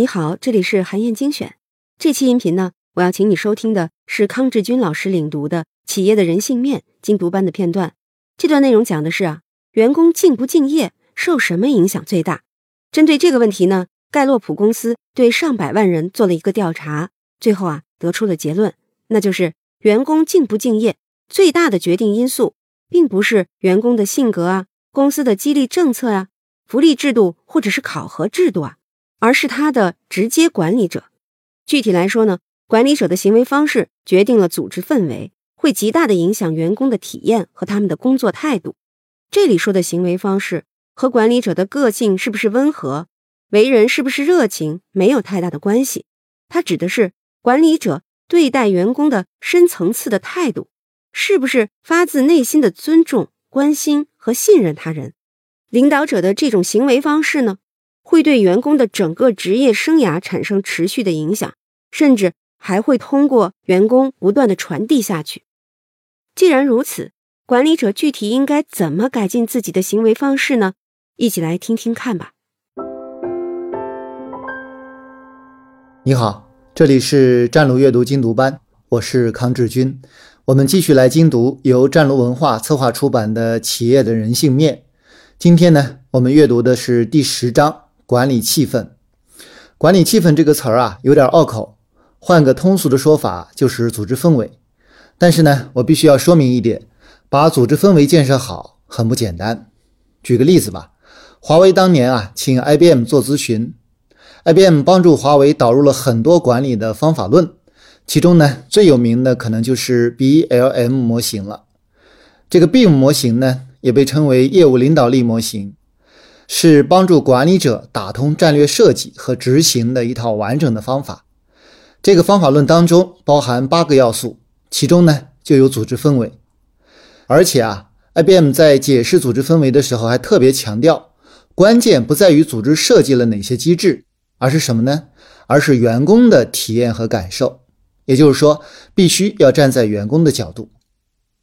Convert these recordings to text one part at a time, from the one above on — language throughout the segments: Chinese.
你好，这里是韩燕精选。这期音频呢，我要请你收听的是康志军老师领读的《企业的人性面》精读班的片段。这段内容讲的是啊，员工敬不敬业受什么影响最大？针对这个问题呢，盖洛普公司对上百万人做了一个调查，最后啊，得出了结论，那就是员工敬不敬业最大的决定因素，并不是员工的性格啊、公司的激励政策啊、福利制度或者是考核制度啊。而是他的直接管理者。具体来说呢，管理者的行为方式决定了组织氛围，会极大的影响员工的体验和他们的工作态度。这里说的行为方式和管理者的个性是不是温和、为人是不是热情没有太大的关系。它指的是管理者对待员工的深层次的态度，是不是发自内心的尊重、关心和信任他人。领导者的这种行为方式呢？会对员工的整个职业生涯产生持续的影响，甚至还会通过员工不断的传递下去。既然如此，管理者具体应该怎么改进自己的行为方式呢？一起来听听看吧。你好，这里是战卢阅读精读班，我是康志军。我们继续来精读由战卢文化策划出版的《企业的人性面》。今天呢，我们阅读的是第十章。管理气氛，管理气氛这个词儿啊，有点拗口。换个通俗的说法，就是组织氛围。但是呢，我必须要说明一点，把组织氛围建设好很不简单。举个例子吧，华为当年啊，请 IBM 做咨询，IBM 帮助华为导入了很多管理的方法论，其中呢，最有名的可能就是 BLM 模型了。这个 BIM 模型呢，也被称为业务领导力模型。是帮助管理者打通战略设计和执行的一套完整的方法。这个方法论当中包含八个要素，其中呢就有组织氛围。而且啊，IBM 在解释组织氛围的时候还特别强调，关键不在于组织设计了哪些机制，而是什么呢？而是员工的体验和感受。也就是说，必须要站在员工的角度。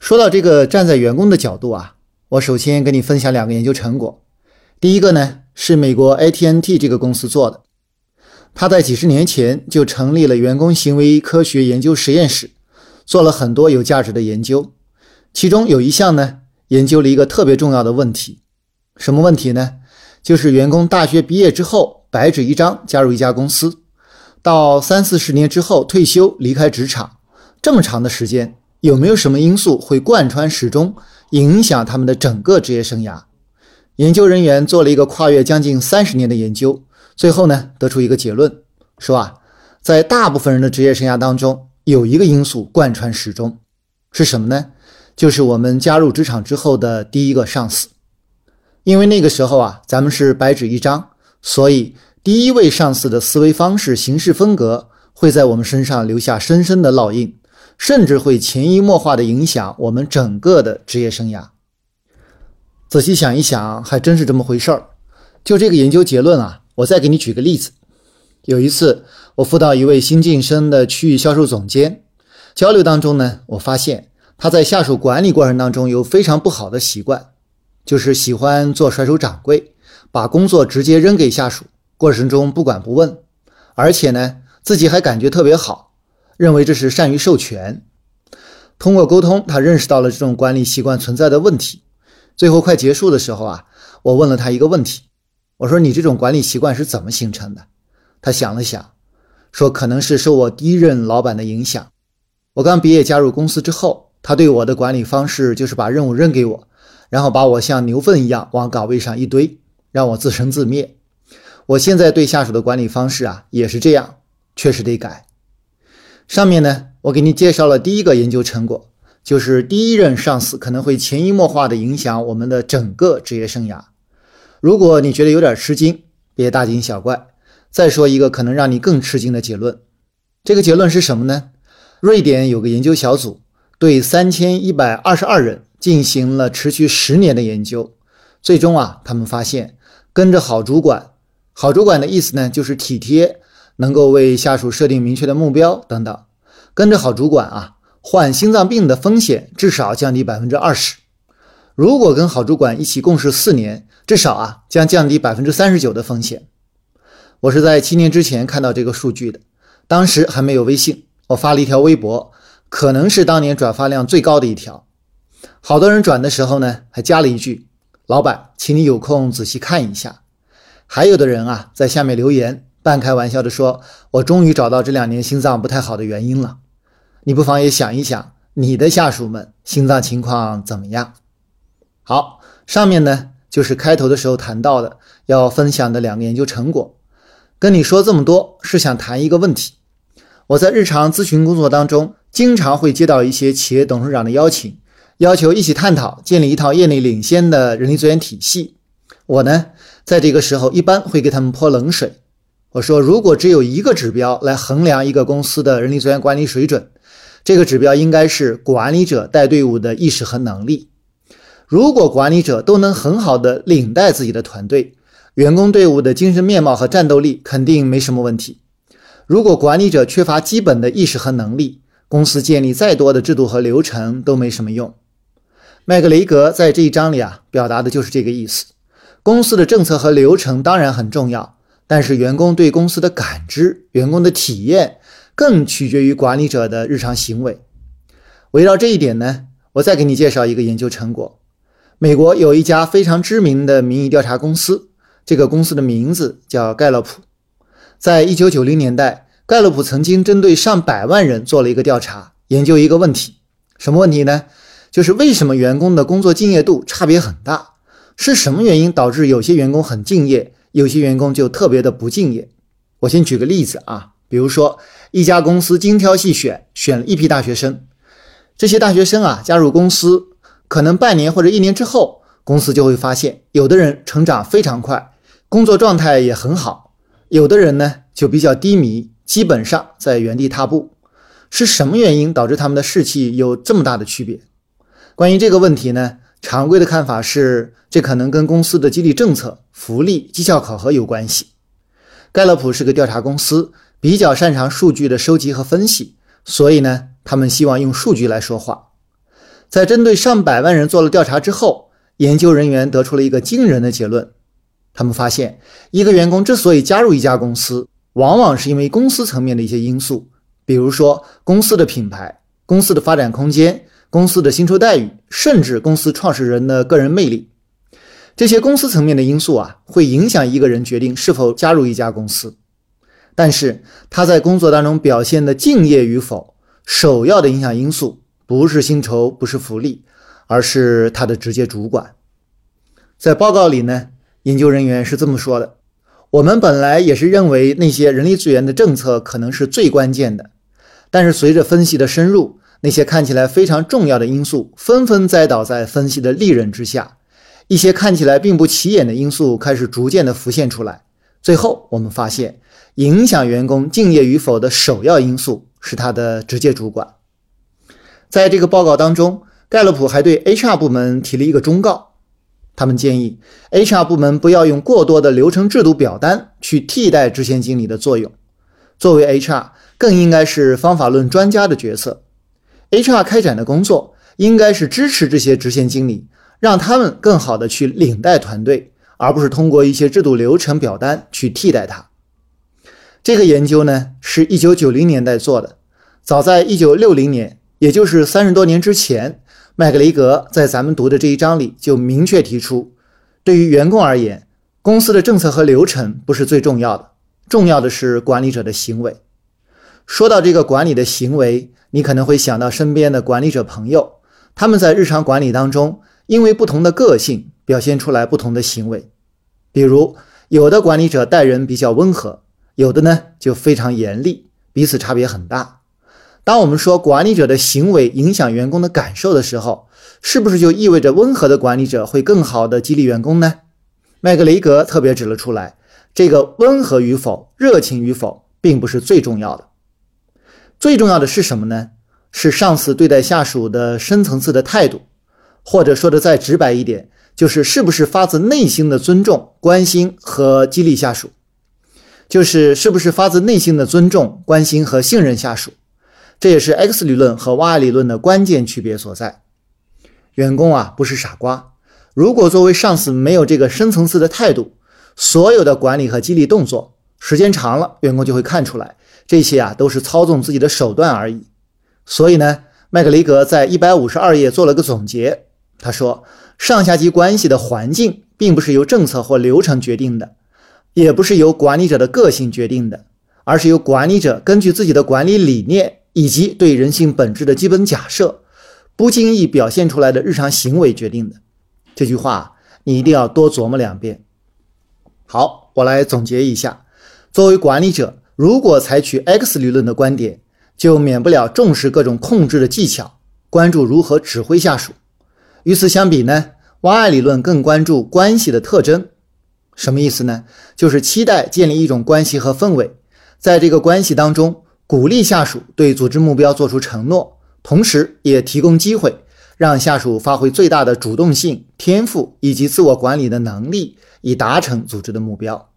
说到这个站在员工的角度啊，我首先跟你分享两个研究成果。第一个呢是美国 AT&T 这个公司做的，他在几十年前就成立了员工行为科学研究实验室，做了很多有价值的研究。其中有一项呢，研究了一个特别重要的问题，什么问题呢？就是员工大学毕业之后白纸一张加入一家公司，到三四十年之后退休离开职场，这么长的时间，有没有什么因素会贯穿始终，影响他们的整个职业生涯？研究人员做了一个跨越将近三十年的研究，最后呢得出一个结论，说啊，在大部分人的职业生涯当中，有一个因素贯穿始终，是什么呢？就是我们加入职场之后的第一个上司。因为那个时候啊，咱们是白纸一张，所以第一位上司的思维方式、行事风格会在我们身上留下深深的烙印，甚至会潜移默化地影响我们整个的职业生涯。仔细想一想，还真是这么回事儿。就这个研究结论啊，我再给你举个例子。有一次，我辅导一位新晋升的区域销售总监，交流当中呢，我发现他在下属管理过程当中有非常不好的习惯，就是喜欢做甩手掌柜，把工作直接扔给下属，过程中不管不问，而且呢，自己还感觉特别好，认为这是善于授权。通过沟通，他认识到了这种管理习惯存在的问题。最后快结束的时候啊，我问了他一个问题，我说：“你这种管理习惯是怎么形成的？”他想了想，说：“可能是受我第一任老板的影响。我刚毕业加入公司之后，他对我的管理方式就是把任务扔给我，然后把我像牛粪一样往岗位上一堆，让我自生自灭。我现在对下属的管理方式啊也是这样，确实得改。上面呢，我给你介绍了第一个研究成果。”就是第一任上司可能会潜移默化的影响我们的整个职业生涯。如果你觉得有点吃惊，别大惊小怪。再说一个可能让你更吃惊的结论。这个结论是什么呢？瑞典有个研究小组对三千一百二十二人进行了持续十年的研究，最终啊，他们发现跟着好主管，好主管的意思呢，就是体贴，能够为下属设定明确的目标等等。跟着好主管啊。患心脏病的风险至少降低百分之二十。如果跟好主管一起共事四年，至少啊将降低百分之三十九的风险。我是在七年之前看到这个数据的，当时还没有微信，我发了一条微博，可能是当年转发量最高的一条。好多人转的时候呢，还加了一句：“老板，请你有空仔细看一下。”还有的人啊，在下面留言，半开玩笑的说：“我终于找到这两年心脏不太好的原因了。”你不妨也想一想，你的下属们心脏情况怎么样？好，上面呢就是开头的时候谈到的要分享的两个研究成果。跟你说这么多，是想谈一个问题。我在日常咨询工作当中，经常会接到一些企业董事长的邀请。要求一起探讨建立一套业内领先的人力资源体系。我呢，在这个时候一般会给他们泼冷水。我说，如果只有一个指标来衡量一个公司的人力资源管理水准，这个指标应该是管理者带队伍的意识和能力。如果管理者都能很好的领带自己的团队，员工队伍的精神面貌和战斗力肯定没什么问题。如果管理者缺乏基本的意识和能力，公司建立再多的制度和流程都没什么用。麦格雷格在这一章里啊，表达的就是这个意思。公司的政策和流程当然很重要，但是员工对公司的感知、员工的体验，更取决于管理者的日常行为。围绕这一点呢，我再给你介绍一个研究成果。美国有一家非常知名的民意调查公司，这个公司的名字叫盖洛普。在一九九零年代，盖洛普曾经针对上百万人做了一个调查，研究一个问题，什么问题呢？就是为什么员工的工作敬业度差别很大？是什么原因导致有些员工很敬业，有些员工就特别的不敬业？我先举个例子啊，比如说一家公司精挑细选，选了一批大学生，这些大学生啊加入公司，可能半年或者一年之后，公司就会发现，有的人成长非常快，工作状态也很好，有的人呢就比较低迷，基本上在原地踏步。是什么原因导致他们的士气有这么大的区别？关于这个问题呢，常规的看法是，这可能跟公司的激励政策、福利、绩效考核有关系。盖勒普是个调查公司，比较擅长数据的收集和分析，所以呢，他们希望用数据来说话。在针对上百万人做了调查之后，研究人员得出了一个惊人的结论：他们发现，一个员工之所以加入一家公司，往往是因为公司层面的一些因素，比如说公司的品牌、公司的发展空间。公司的薪酬待遇，甚至公司创始人的个人魅力，这些公司层面的因素啊，会影响一个人决定是否加入一家公司。但是他在工作当中表现的敬业与否，首要的影响因素不是薪酬，不是福利，而是他的直接主管。在报告里呢，研究人员是这么说的：我们本来也是认为那些人力资源的政策可能是最关键的，但是随着分析的深入。那些看起来非常重要的因素纷纷栽倒在分析的利刃之下，一些看起来并不起眼的因素开始逐渐的浮现出来。最后，我们发现，影响员工敬业与否的首要因素是他的直接主管。在这个报告当中，盖洛普还对 HR 部门提了一个忠告，他们建议 HR 部门不要用过多的流程制度表单去替代直线经理的作用。作为 HR，更应该是方法论专家的角色。HR 开展的工作应该是支持这些直线经理，让他们更好的去领带团队，而不是通过一些制度流程表单去替代它。这个研究呢，是一九九零年代做的，早在一九六零年，也就是三十多年之前，麦格雷格在咱们读的这一章里就明确提出，对于员工而言，公司的政策和流程不是最重要的，重要的是管理者的行为。说到这个管理的行为，你可能会想到身边的管理者朋友，他们在日常管理当中，因为不同的个性，表现出来不同的行为。比如，有的管理者待人比较温和，有的呢就非常严厉，彼此差别很大。当我们说管理者的行为影响员工的感受的时候，是不是就意味着温和的管理者会更好的激励员工呢？麦格雷格特别指了出来，这个温和与否、热情与否，并不是最重要的。最重要的是什么呢？是上司对待下属的深层次的态度，或者说的再直白一点，就是是不是发自内心的尊重、关心和激励下属，就是是不是发自内心的尊重、关心和信任下属。这也是 X 理论和 Y 理论的关键区别所在。员工啊，不是傻瓜。如果作为上司没有这个深层次的态度，所有的管理和激励动作时间长了，员工就会看出来，这些啊都是操纵自己的手段而已。所以呢，麦克雷格在一百五十二页做了个总结，他说，上下级关系的环境并不是由政策或流程决定的，也不是由管理者的个性决定的，而是由管理者根据自己的管理理念以及对人性本质的基本假设，不经意表现出来的日常行为决定的。这句话你一定要多琢磨两遍。好，我来总结一下。作为管理者，如果采取 X 理论的观点，就免不了重视各种控制的技巧，关注如何指挥下属。与此相比呢，Y 理论更关注关系的特征。什么意思呢？就是期待建立一种关系和氛围，在这个关系当中，鼓励下属对组织目标做出承诺，同时也提供机会，让下属发挥最大的主动性、天赋以及自我管理的能力。以达成组织的目标。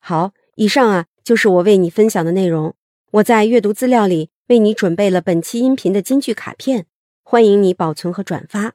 好，以上啊就是我为你分享的内容。我在阅读资料里为你准备了本期音频的金句卡片，欢迎你保存和转发，